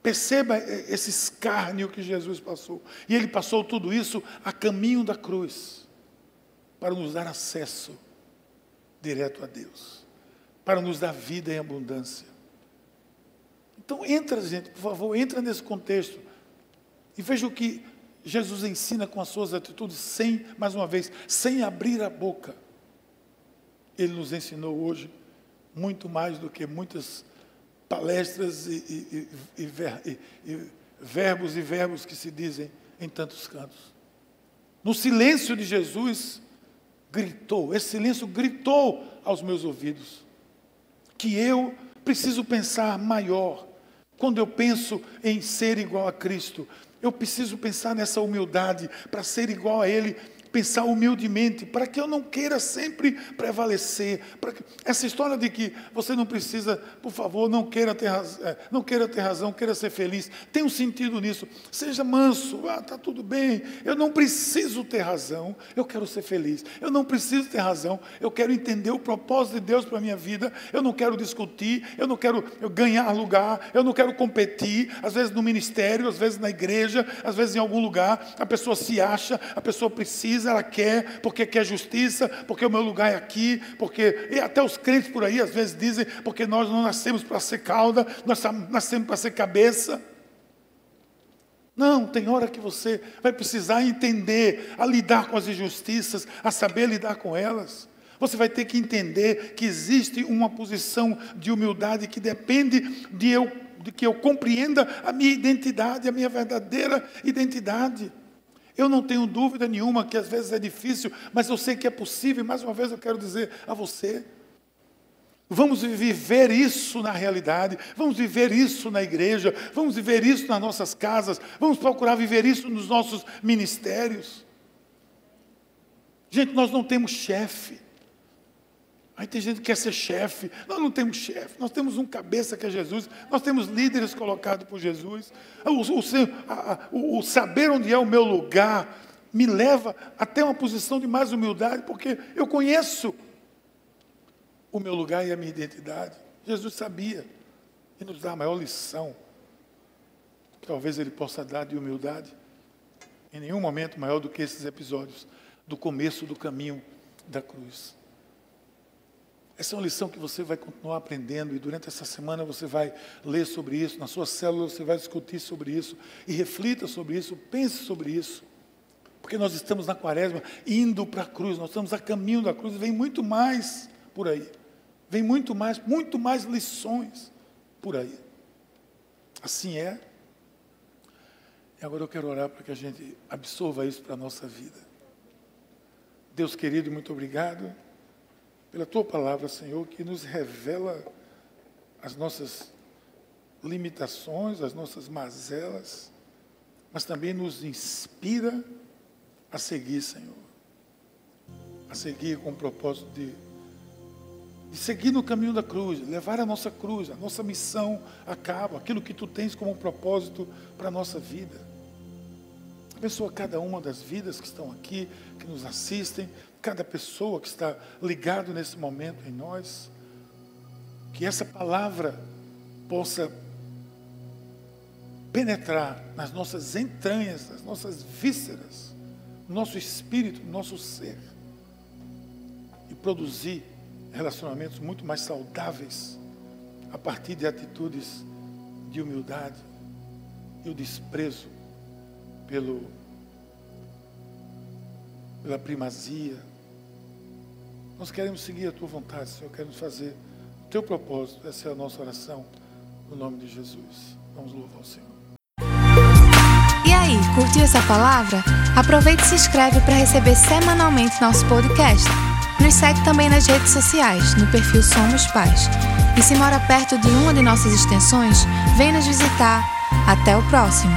Perceba esse escárnio que Jesus passou. E ele passou tudo isso a caminho da cruz, para nos dar acesso direto a Deus, para nos dar vida em abundância. Então entra, gente, por favor, entra nesse contexto e veja o que Jesus ensina com as suas atitudes, sem, mais uma vez, sem abrir a boca. Ele nos ensinou hoje muito mais do que muitas palestras e, e, e, e, verbos e verbos que se dizem em tantos cantos. No silêncio de Jesus, gritou, esse silêncio gritou aos meus ouvidos, que eu preciso pensar maior, quando eu penso em ser igual a Cristo, eu preciso pensar nessa humildade para ser igual a Ele pensar humildemente, para que eu não queira sempre prevalecer. Que, essa história de que você não precisa, por favor, não queira ter, é, não queira ter razão, queira ser feliz, tem um sentido nisso. Seja manso, ah, está tudo bem. Eu não preciso ter razão, eu quero ser feliz. Eu não preciso ter razão, eu quero entender o propósito de Deus para a minha vida. Eu não quero discutir, eu não quero ganhar lugar, eu não quero competir. Às vezes no ministério, às vezes na igreja, às vezes em algum lugar, a pessoa se acha, a pessoa precisa ela quer, porque quer justiça, porque o meu lugar é aqui, porque. E até os crentes por aí às vezes dizem, porque nós não nascemos para ser cauda, nós nascemos para ser cabeça. Não, tem hora que você vai precisar entender a lidar com as injustiças, a saber lidar com elas. Você vai ter que entender que existe uma posição de humildade que depende de eu de que eu compreenda a minha identidade, a minha verdadeira identidade. Eu não tenho dúvida nenhuma que às vezes é difícil, mas eu sei que é possível, e mais uma vez eu quero dizer a você. Vamos viver isso na realidade, vamos viver isso na igreja, vamos viver isso nas nossas casas, vamos procurar viver isso nos nossos ministérios. Gente, nós não temos chefe. Aí tem gente que quer ser chefe. Nós não temos chefe, nós temos um cabeça que é Jesus, nós temos líderes colocados por Jesus. O, o, o saber onde é o meu lugar me leva até uma posição de mais humildade, porque eu conheço o meu lugar e a minha identidade. Jesus sabia e nos dá a maior lição. Talvez ele possa dar de humildade. Em nenhum momento maior do que esses episódios do começo do caminho da cruz. Essa é uma lição que você vai continuar aprendendo e durante essa semana você vai ler sobre isso, na sua célula você vai discutir sobre isso e reflita sobre isso, pense sobre isso. Porque nós estamos na quaresma indo para a cruz, nós estamos a caminho da cruz, vem muito mais por aí. Vem muito mais, muito mais lições por aí. Assim é. E agora eu quero orar para que a gente absorva isso para a nossa vida. Deus querido, muito obrigado pela tua palavra, Senhor, que nos revela as nossas limitações, as nossas mazelas, mas também nos inspira a seguir, Senhor. A seguir com o propósito de, de seguir no caminho da cruz, levar a nossa cruz, a nossa missão a cabo, aquilo que tu tens como propósito para a nossa vida. Abençoa cada uma das vidas que estão aqui, que nos assistem, cada pessoa que está ligado nesse momento em nós. Que essa palavra possa penetrar nas nossas entranhas, nas nossas vísceras, no nosso espírito, no nosso ser e produzir relacionamentos muito mais saudáveis a partir de atitudes de humildade e o desprezo pelo, pela primazia. Nós queremos seguir a tua vontade, Senhor, queremos fazer o teu propósito. Essa é a nossa oração, no nome de Jesus. Vamos louvar o Senhor. E aí, curtiu essa palavra? Aproveite e se inscreve para receber semanalmente nosso podcast. Nos segue também nas redes sociais, no perfil Somos Pais. E se mora perto de uma de nossas extensões, vem nos visitar. Até o próximo!